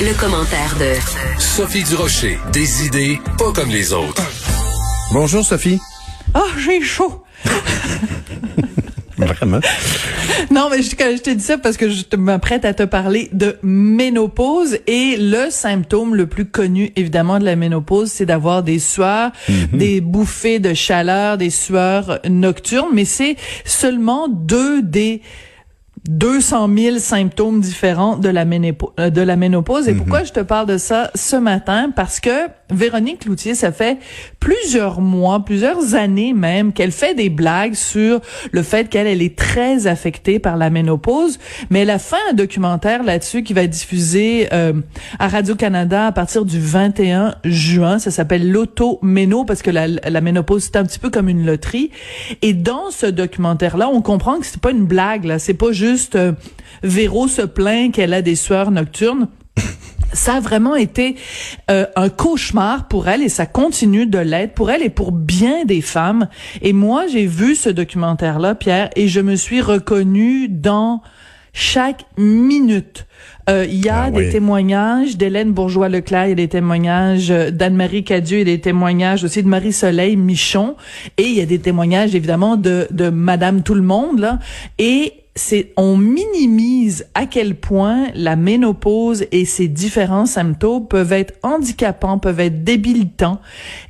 Le, commentaire de Sophie Durocher. Des idées pas comme les autres. Bonjour Sophie. Ah, j'ai chaud. Vraiment? Non, mais je, je te dis ça parce que je m'apprête à te parler de ménopause et le symptôme le plus connu, évidemment, de la ménopause, c'est d'avoir des sueurs, Mhm. des bouffées de chaleur, des sueurs nocturnes, mais c'est seulement deux des 200 000 symptômes différents de la, euh, de la ménopause. Et pourquoi je te parle de ça ce matin? Parce que Véronique Loutier, ça fait plusieurs mois, plusieurs années même, qu'elle fait des blagues sur le fait qu'elle elle est très affectée par la ménopause. Mais elle a fait un documentaire là-dessus qui va être diffusé euh, à Radio-Canada à partir du 21 juin. Ça s'appelle l'auto-méno parce que la, la ménopause, c'est un petit peu comme une loterie. Et dans ce documentaire-là, on comprend que c'est pas une blague, là. C'est pas juste euh, Véro se plaint qu'elle a des sueurs nocturnes ça a vraiment été euh, un cauchemar pour elle et ça continue de l'être pour elle et pour bien des femmes. Et moi, j'ai vu ce documentaire-là, Pierre, et je me suis reconnue dans chaque minute. Euh, Il y a Ah des oui. témoignages d'Hélène Bourgeois-Leclerc, il y a des témoignages euh, d'Anne-Marie Cadieux, il y a des témoignages aussi de Marie-Soleil Michon, et il y a des témoignages évidemment de, de Madame Tout-le-Monde, là. Et c'est on minimise à quel point la ménopause et ses différents symptômes peuvent être handicapants, peuvent être débilitants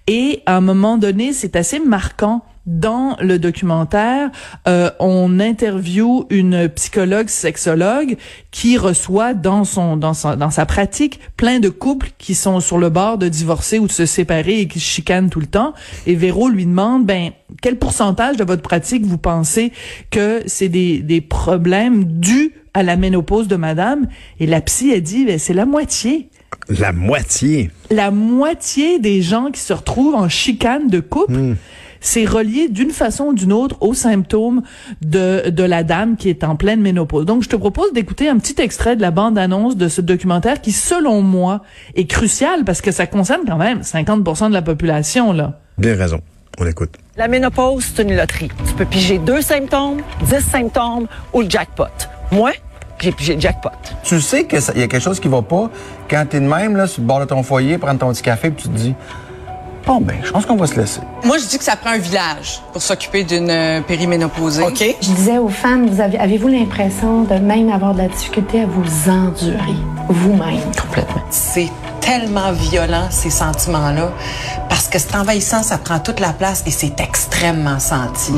et à un moment donné, c'est assez marquant dans le documentaire, euh, on interviewe une psychologue sexologue qui reçoit dans son dans sa dans sa pratique plein de couples qui sont sur le bord de divorcer ou de se séparer et qui se chicanent tout le temps. Et Véro lui demande ben quel pourcentage de votre pratique vous pensez que c'est des des problèmes dus à la ménopause de madame? Et la psy a dit ben c'est la moitié La moitié. la moitié des gens qui se retrouvent en chicane de couple, c'est relié d'une façon ou d'une autre aux symptômes de, de la dame qui est en pleine ménopause. Donc, je te propose d'écouter un petit extrait de la bande-annonce de ce documentaire qui, selon moi, est crucial parce que ça concerne quand même 50% de la population, là. Bien raison. On écoute. La ménopause, c'est une loterie. Tu peux piger deux symptômes, dix symptômes ou le jackpot. Moi, j'ai pigé le jackpot. Tu sais qu'il y a quelque chose qui va pas quand t'es de même, là, sur le bord de ton foyer, prendre ton petit café, puis tu te dis, bon, ben, je pense qu'on va se laisser. Moi, je dis que ça prend un village pour s'occuper d'une euh, périménopausée. OK? Je disais aux femmes, vous avez, avez-vous l'impression de même avoir de la difficulté à vous endurer vous-même? Complètement. C'est tellement violent, ces sentiments-là, parce que c'est envahissant, ça prend toute la place et c'est extrêmement senti.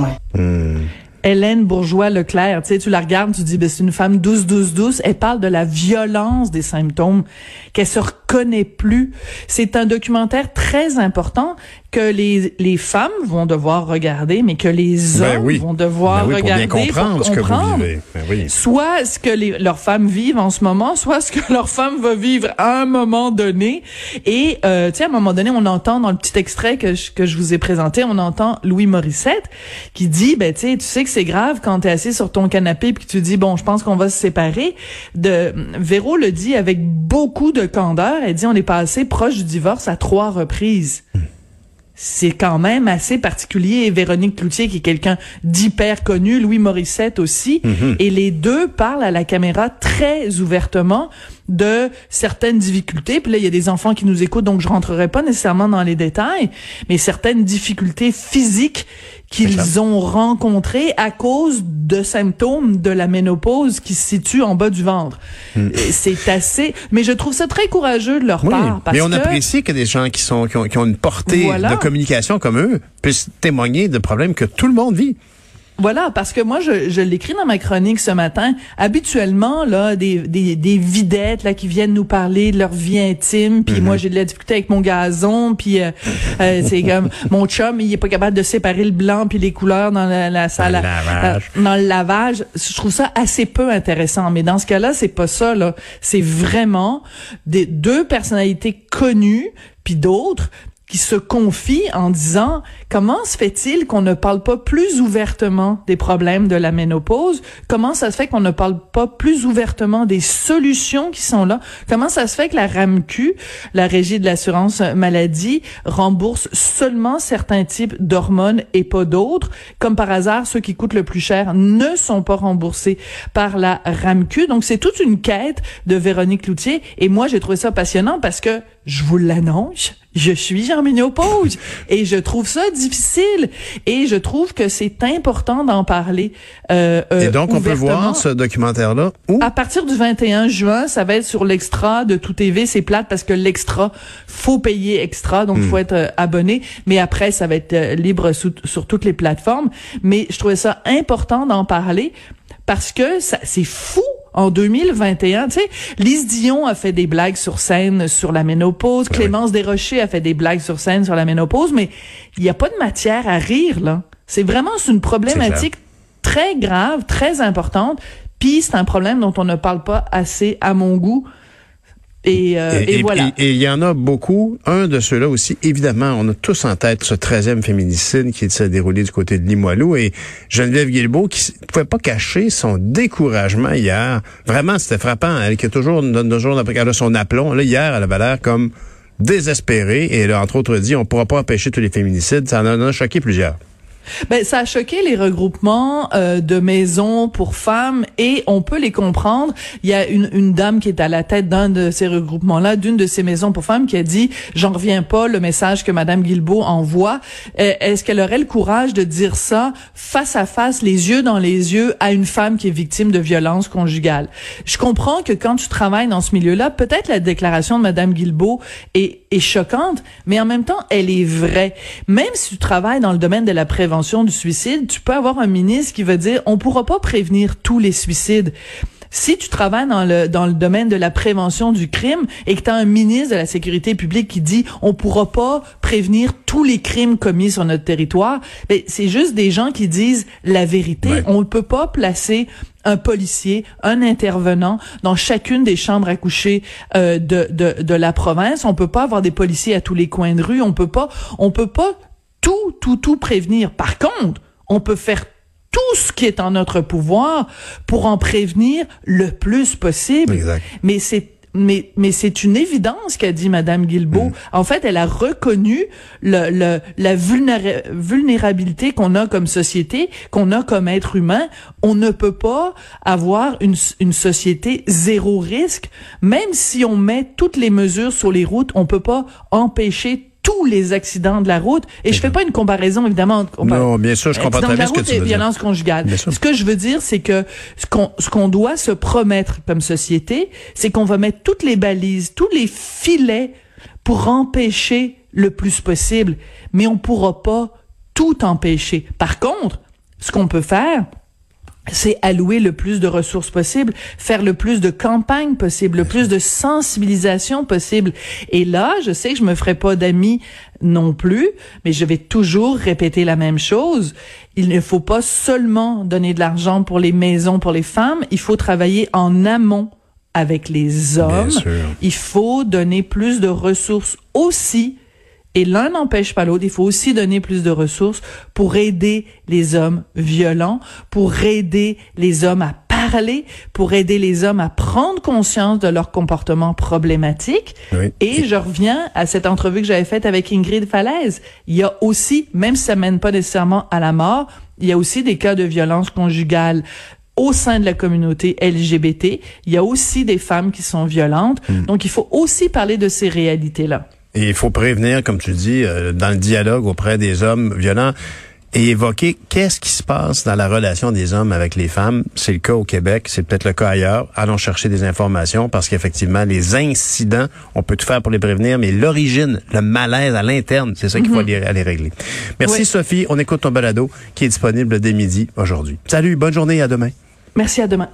Hélène Bourgeois-Leclerc, tu sais, tu la regardes, tu dis, ben, c'est une femme douce, douce, douce. Elle parle de la violence des symptômes, qu'elle se reconnaît plus. C'est un documentaire très important que les, les femmes vont devoir regarder, mais que les hommes Ben oui. vont devoir Ben oui, pour bien regarder comprendre ce que vous comprendre vivez. Ben oui. soit ce que les, leurs femmes vivent en ce moment, soit ce que leur femme va vivre à un moment donné. Et euh, tu sais, à un moment donné, on entend dans le petit extrait que je, que je vous ai présenté, on entend Louis Morissette qui dit, ben tu sais, tu sais que c'est grave quand t'es assis sur ton canapé puis que tu dis, bon, je pense qu'on va se séparer. De Véro le dit avec beaucoup de candeur. Elle dit, on est passé proche du divorce à trois reprises c'est quand même assez particulier. Et Véronique Cloutier, qui est quelqu'un d'hyper connu, Louis Morissette aussi, et les deux parlent à la caméra très ouvertement de certaines difficultés. Puis là, il y a des enfants qui nous écoutent, donc je rentrerai pas nécessairement dans les détails, mais certaines difficultés physiques qu'ils ont rencontrées à cause de symptômes de la ménopause qui se situent en bas du ventre. Et C'est assez, mais je trouve ça très courageux de leur Oui, part. Parce mais on que, apprécie que des gens qui sont qui ont, qui ont une portée Voilà. de communication comme eux puissent témoigner de problèmes que tout le monde vit. Voilà, parce que moi, je, je l'écris dans ma chronique ce matin. Habituellement, là, des, des, des videttes là qui viennent nous parler de leur vie intime, puis moi, j'ai de la difficulté avec mon gazon, puis euh, euh, c'est comme mon chum, il est pas capable de séparer le blanc puis les couleurs dans la, la salle, Dans le lavage. euh, dans le lavage. Je trouve ça assez peu intéressant. Mais dans ce cas-là, c'est pas ça. Là, c'est vraiment des deux personnalités connues puis d'autres qui se confient en disant comment se fait-il qu'on ne parle pas plus ouvertement des problèmes de la ménopause? Comment ça se fait qu'on ne parle pas plus ouvertement des solutions qui sont là? Comment ça se fait que la RAMQ, la Régie de l'assurance maladie, rembourse seulement certains types d'hormones et pas d'autres? Comme par hasard, ceux qui coûtent le plus cher ne sont pas remboursés par la RAMQ. Donc c'est toute une quête de Véronique Cloutier et moi j'ai trouvé ça passionnant parce que je vous l'annonce, je suis en ménopause et je trouve ça difficile et je trouve que c'est important d'en parler. Euh, euh, Et donc, on peut voir ce documentaire-là où? À partir du 21 juin, ça va être sur l'extra de Tout TV. C'est plate parce que l'extra, faut payer extra, donc faut être euh, abonné. Mais après, ça va être euh, libre sous- sur toutes les plateformes. Mais je trouvais ça important d'en parler parce que c'est fou. En 2021, tu sais, Lise Dion a fait des blagues sur scène sur la ménopause, Clémence Desrochers a fait des blagues sur scène sur la ménopause, mais il n'y a pas de matière à rire là. C'est vraiment c'est une problématique très grave, très importante. Puis c'est un problème dont on ne parle pas assez à mon goût. Et, euh, et, voilà. Et il y en a beaucoup. Un de ceux-là aussi, évidemment, on a tous en tête ce 13e féminicide qui s'est déroulé du côté de Limoilou et Geneviève Guilbeault qui ne pouvait pas cacher son découragement hier. Vraiment, c'était frappant. Elle qui est toujours, toujours après qu'elle a son aplomb. Là, hier, elle avait l'air comme désespérée et elle a entre autres dit on pourra pas empêcher tous les féminicides. Ça en a choqué plusieurs. Ben, ça a choqué les regroupements euh, de maisons pour femmes et on peut les comprendre. Il y a une, une dame qui est à la tête d'un de ces regroupements-là, d'une de ces maisons pour femmes, qui a dit « J'en reviens pas, le message que Madame Guilbeault envoie. Euh, Est-ce qu'elle aurait le courage de dire ça face à face, les yeux dans les yeux, à une femme qui est victime de violence conjugale? » Je comprends que quand tu travailles dans ce milieu-là, peut-être la déclaration de Madame Guilbeault est, est choquante, mais en même temps, elle est vraie. Même si tu travailles dans le domaine de la prévention du suicide, tu peux avoir un ministre qui va dire on pourra pas prévenir tous les suicides. Si tu travailles dans le dans le domaine de la prévention du crime et que tu as un ministre de la sécurité publique qui dit on pourra pas prévenir tous les crimes commis sur notre territoire, ben c'est juste des gens qui disent la vérité. Ouais. On ne peut pas placer un policier, un intervenant dans chacune des chambres à coucher euh, de, de de la province. On peut pas avoir des policiers à tous les coins de rue. On peut pas on peut pas tout, tout, tout prévenir. Par contre, on peut faire tout ce qui est en notre pouvoir pour en prévenir le plus possible. Exact. Mais c'est mais mais c'est une évidence qu'a dit Madame Guilbeault. En fait, elle a reconnu le, le la vulnéra- vulnérabilité qu'on a comme société, qu'on a comme être humain. On ne peut pas avoir une une société zéro risque, même si on met toutes les mesures sur les routes, on peut pas empêcher tous les accidents de la route. Et je fais pas une comparaison, évidemment. Non, bien sûr, je comprends très bien la ce que tu dire. violence conjugale. Ce que je veux dire, c'est que ce qu'on ce qu'on doit se promettre comme société, c'est qu'on va mettre toutes les balises, tous les filets pour empêcher le plus possible, mais on pourra pas tout empêcher. Par contre, ce qu'on peut faire, c'est allouer le plus de ressources possible, faire le plus de campagnes possible, le plus de sensibilisation possible. Et là, je sais que je me ferai pas d'amis non plus, mais je vais toujours répéter la même chose. Il ne faut pas seulement donner de l'argent pour les maisons pour les femmes, il faut travailler en amont avec les hommes. Il faut donner plus de ressources aussi et l'un n'empêche pas l'autre. Il faut aussi donner plus de ressources pour aider les hommes violents, pour aider les hommes à parler, pour aider les hommes à prendre conscience de leur comportement problématique. Oui. Et je reviens à cette entrevue que j'avais faite avec Ingrid Falaise. Il y a aussi, même si ça mène pas nécessairement à la mort, il y a aussi des cas de violence conjugale au sein de la communauté LGBT. Il y a aussi des femmes qui sont violentes. Donc, il faut aussi parler de ces réalités-là. Et il faut prévenir, comme tu dis, euh, dans le dialogue auprès des hommes violents. et évoquer qu'est-ce qui se passe dans la relation des hommes avec les femmes. C'est le cas au Québec, c'est peut-être le cas ailleurs. Allons chercher des informations parce qu'effectivement, les incidents, on peut tout faire pour les prévenir, mais l'origine, le malaise à l'interne, c'est ça qu'il faut aller, aller régler. Merci Oui. Sophie, on écoute ton balado qui est disponible dès midi aujourd'hui. Salut, bonne journée, à demain. Merci, à demain.